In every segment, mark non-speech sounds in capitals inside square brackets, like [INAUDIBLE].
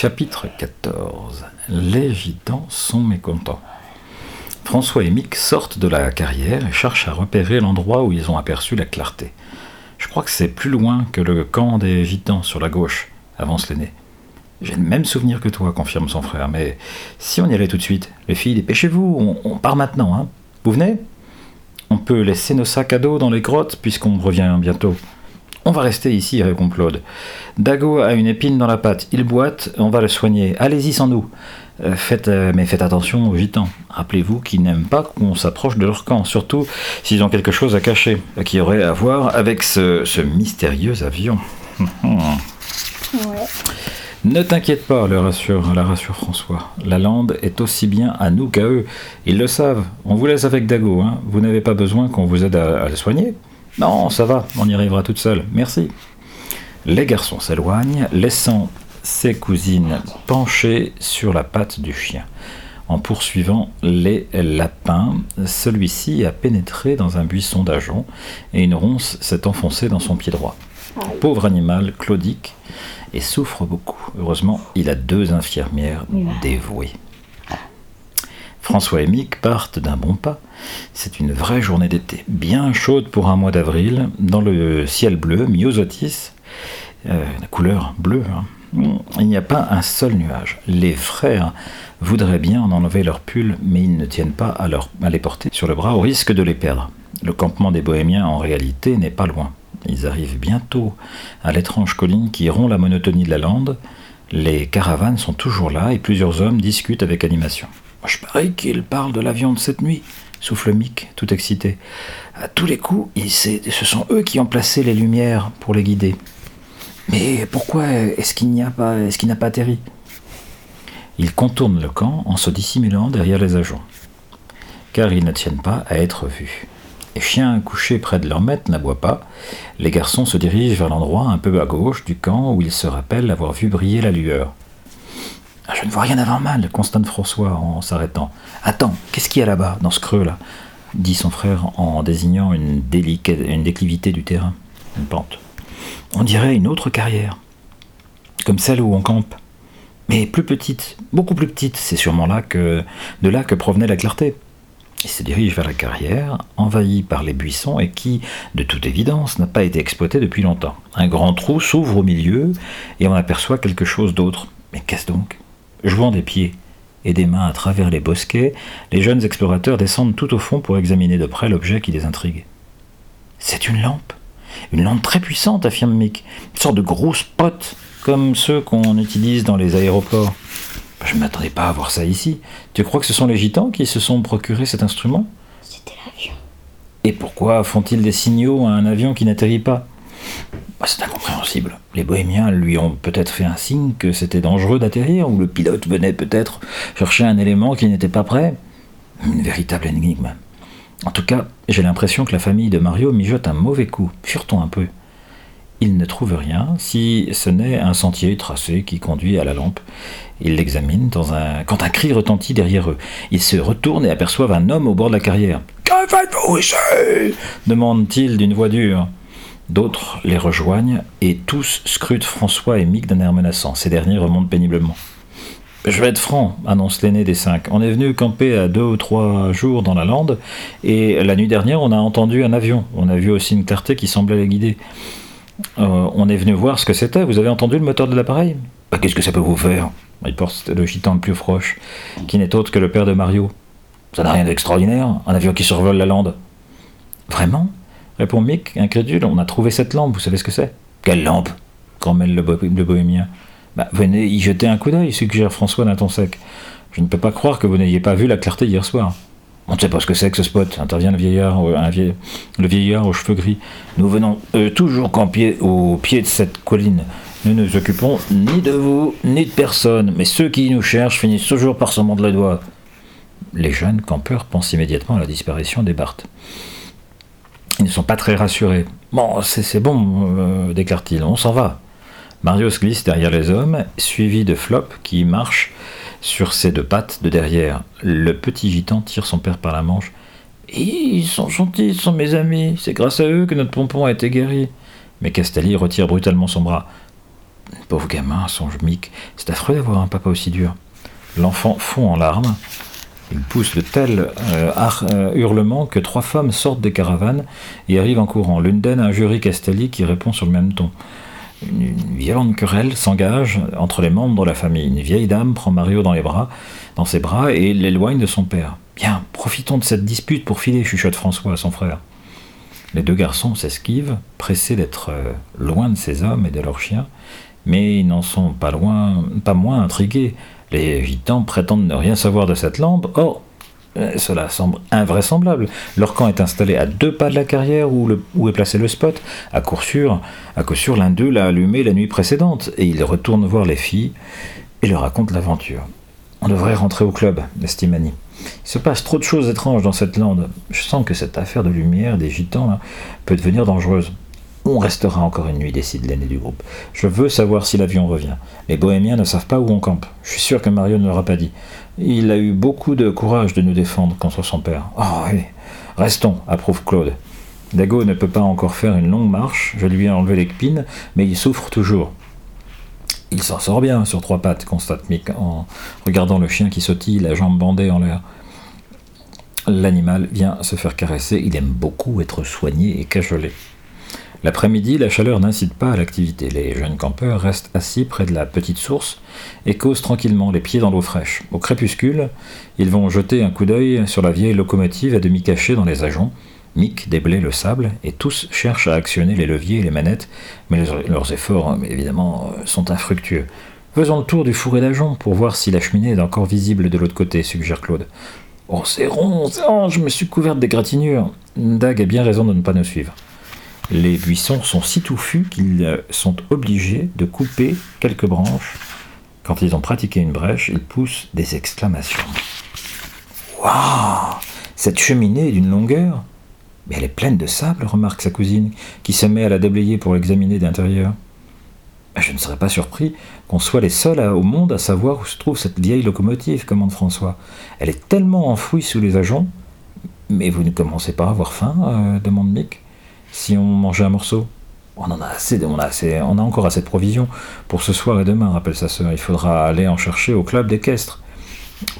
Chapitre 14 Les gitans sont mécontents. François et Mick sortent de la carrière et cherchent à repérer l'endroit où ils ont aperçu la clarté. Je crois que c'est plus loin que le camp des gitans sur la gauche, avance l'aîné. J'ai le même souvenir que toi, confirme son frère, mais si on y allait tout de suite, les filles, dépêchez-vous, on, on part maintenant, hein. Vous venez? On peut laisser nos sacs à dos dans les grottes puisqu'on revient bientôt. On va rester ici, répond Claude. Dago a une épine dans la patte, il boite, on va le soigner. Allez-y sans nous. Euh, faites, euh, mais faites attention aux gitans. Rappelez-vous qu'ils n'aiment pas qu'on s'approche de leur camp, surtout s'ils ont quelque chose à cacher, qui aurait à voir avec ce, ce mystérieux avion. [LAUGHS] Ouais. Ne t'inquiète pas, le rassure, la rassure François. La lande est aussi bien à nous qu'à eux. Ils le savent. On vous laisse avec Dago. Hein. Vous n'avez pas besoin qu'on vous aide à, à le soigner. Non, ça va, on y arrivera toute seule. Merci. Les garçons s'éloignent, laissant ses cousines penchées sur la patte du chien. En poursuivant les lapins, celui-ci a pénétré dans un buisson d'ajonc et une ronce s'est enfoncée dans son pied droit. Pauvre animal, claudique, et souffre beaucoup. Heureusement, il a deux infirmières dévouées. François et Mick partent d'un bon pas. C'est une vraie journée d'été, bien chaude pour un mois d'avril, dans le ciel bleu, myosotis, euh, couleur bleue. hein. Il n'y a pas un seul nuage. Les frères voudraient bien en enlever leur pull, mais ils ne tiennent pas à, à les porter sur le bras au risque de les perdre. Le campement des Bohémiens, en réalité, n'est pas loin. Ils arrivent bientôt à l'étrange colline qui rompt la monotonie de la lande. Les caravanes sont toujours là et plusieurs hommes discutent avec animation. Je parie qu'ils parlent de l'avion de cette nuit, souffle Mick, tout excité. À tous les coups, ce sont eux qui ont placé les lumières pour les guider. Mais pourquoi est-ce qu'il n'y a pas, est-ce qu'il n'a pas atterri? Ils contournent le camp en se dissimulant derrière les agents, car ils ne tiennent pas à être vus. Les chiens couchés près de leur maître n'aboient pas. Les garçons se dirigent vers l'endroit un peu à gauche du camp où ils se rappellent avoir vu briller la lueur. Ah, Je ne vois rien avant mal, constate François en s'arrêtant. Attends, qu'est-ce qu'il y a là-bas, dans ce creux-là dit son frère en désignant une, une déclivité du terrain, une pente. On dirait une autre carrière, comme celle où on campe, mais plus petite, beaucoup plus petite. C'est sûrement de là que provenait la clarté. Il se dirige vers la carrière, envahie par les buissons et qui, de toute évidence, n'a pas été exploitée depuis longtemps. Un grand trou s'ouvre au milieu et on aperçoit quelque chose d'autre. Mais qu'est-ce donc? Jouant des pieds et des mains à travers les bosquets, les jeunes explorateurs descendent tout au fond pour examiner de près l'objet qui les intrigue. C'est une lampe. Une lampe très puissante, affirme Mick. Une sorte de gros spot, comme ceux qu'on utilise dans les aéroports. Je ne m'attendais pas à voir ça ici. Tu crois que ce sont les gitans qui se sont procuré cet instrument? C'était l'avion. Et pourquoi font-ils des signaux à un avion qui n'atterrit pas? Bah, C'est incompréhensible. Les bohémiens lui ont peut-être fait un signe que c'était dangereux d'atterrir, ou le pilote venait peut-être chercher un élément qui n'était pas prêt. Une véritable énigme. En tout cas, j'ai l'impression que la famille de Mario mijote un mauvais coup. Furetons un peu. Ils ne trouvent rien, si ce n'est un sentier tracé qui conduit à la lampe. Ils l'examinent dans un... quand un cri retentit derrière eux. Ils se retournent et aperçoivent un homme au bord de la carrière. Que faites-vous ici? Demande-t-il d'une voix dure. D'autres les rejoignent et tous scrutent François et Mick d'un air menaçant. Ces derniers remontent péniblement. Je vais être franc, annonce l'aîné des cinq. On est venu camper à deux ou trois jours dans la lande, et la nuit dernière, on a entendu un avion. On a vu aussi une clarté qui semblait les guider. Euh, on est venu voir ce que c'était. Vous avez entendu le moteur de l'appareil? Bah, Qu'est-ce que ça peut vous faire? Riposte le gitan le plus proche, qui n'est autre que le père de Mario. Ça n'a rien d'extraordinaire, un avion qui survole la lande. Vraiment? Répond Mick, incrédule. On a trouvé cette lampe, vous savez ce que c'est? Quelle lampe? Grommelle le, bo- le bohémien. Bah, venez y jeter un coup d'œil, suggère François d'un ton sec. Je ne peux pas croire que vous n'ayez pas vu la clarté hier soir. On ne sait pas ce que c'est que ce spot, intervient le vieillard, euh, le vieillard aux cheveux gris. Nous venons toujours au pied de cette colline. Nous ne nous occupons ni de vous, ni de personne, mais ceux qui nous cherchent finissent toujours par se mordre les doigts. Les jeunes campeurs pensent immédiatement à la disparition des Barthes. Ils ne sont pas très rassurés. Bon, c'est bon, euh, déclare-t-il, on s'en va. Mario se glisse derrière les hommes, suivi de Flop qui marche sur ses deux pattes de derrière. Le petit gitan tire son père par la manche. Ils sont gentils, ce sont mes amis. C'est grâce à eux que notre pompon a été guéri. Mais Castelli retire brutalement son bras. Pauvre gamin, songe Mick, c'est affreux d'avoir un papa aussi dur. L'enfant fond en larmes. Il pousse de tels euh, euh, hurlements que trois femmes sortent des caravanes et arrivent en courant. L'une d'elles, un jury Castelli qui répond sur le même ton. Une, violente querelle s'engage entre les membres de la famille. Une vieille dame prend Mario dans dans ses bras et l'éloigne de son père. Bien, profitons de cette dispute pour filer, chuchote François à son frère. Les deux garçons s'esquivent, pressés d'être euh, loin de ces hommes et de leurs chiens, mais ils n'en sont pas loin, pas moins intrigués. Les gitans prétendent ne rien savoir de cette lampe. Or, euh, cela semble invraisemblable. Leur camp est installé à deux pas de la carrière où, est placé le spot. À coup sûr, sûr l'un d'eux l'a allumé la nuit précédente, et ils retournent voir les filles et leur racontent l'aventure. On devrait rentrer au club, estime Annie. Il se passe trop de choses étranges dans cette lande. Je sens que cette affaire de lumière des gitans peut devenir dangereuse. On restera encore une nuit, décide l'aîné du groupe. Je veux savoir si l'avion revient. Les bohémiens ne savent pas où on campe. Je suis sûr que Mario ne l'aura pas dit. Il a eu beaucoup de courage de nous défendre contre son père. Oh restons, approuve Claude. Dago ne peut pas encore faire une longue marche, je lui ai enlevé l'épine, mais il souffre toujours. Il s'en sort bien sur trois pattes, constate Mick en regardant le chien qui sautille, la jambe bandée en l'air. L'animal vient se faire caresser, il aime beaucoup être soigné et cajolé. L'après-midi, la chaleur n'incite pas à l'activité. Les jeunes campeurs restent assis près de la petite source et causent tranquillement, les pieds dans l'eau fraîche. Au crépuscule, ils vont jeter un coup d'œil sur la vieille locomotive à demi cachée dans les ajoncs. Mick déblaye le sable et tous cherchent à actionner les leviers et les manettes, mais leurs efforts, évidemment, sont infructueux. Faisons le tour du fourré d'ajoncs pour voir si la cheminée est encore visible de l'autre côté, suggère Claude. Oh, c'est rond, rond, je me suis couverte d'égratignures. Dag a bien raison de ne pas nous suivre. Les buissons sont si touffus qu'ils euh, sont obligés de couper quelques branches. Quand ils ont pratiqué une brèche, ils poussent des exclamations. Waouh Cette cheminée est d'une longueur Mais elle est pleine de sable, remarque sa cousine, qui se met à la déblayer pour l'examiner d'intérieur. Je ne serais pas surpris qu'on soit les seuls au monde à savoir où se trouve cette vieille locomotive, commande François. Elle est tellement enfouie sous les ajoncs. Mais vous ne commencez pas à avoir faim euh, demande Mick si on mangeait un morceau on en a assez, on a assez, on a encore assez de provisions pour ce soir et demain, rappelle sa sœur. Il faudra aller en chercher au club d'équestre.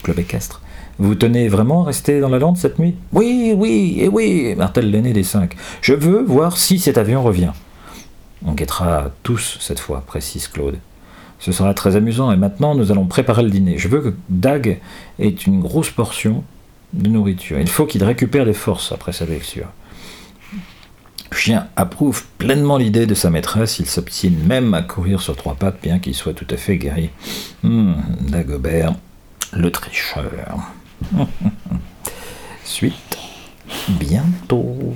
Club équestre. Vous tenez vraiment à rester dans la lande cette nuit? Oui, oui, et oui, martèle l'aîné des cinq. Je veux voir si cet avion revient. On guettera tous cette fois, précise Claude. Ce sera très amusant et maintenant nous allons préparer le dîner. Je veux que Dag ait une grosse portion de nourriture. Il faut qu'il récupère des forces après sa lecture. Chien approuve pleinement l'idée de sa maîtresse, il s'obstine même à courir sur trois pattes, bien qu'il soit tout à fait guéri. Hum, Dagobert, le tricheur. [LAUGHS] Suite, bientôt.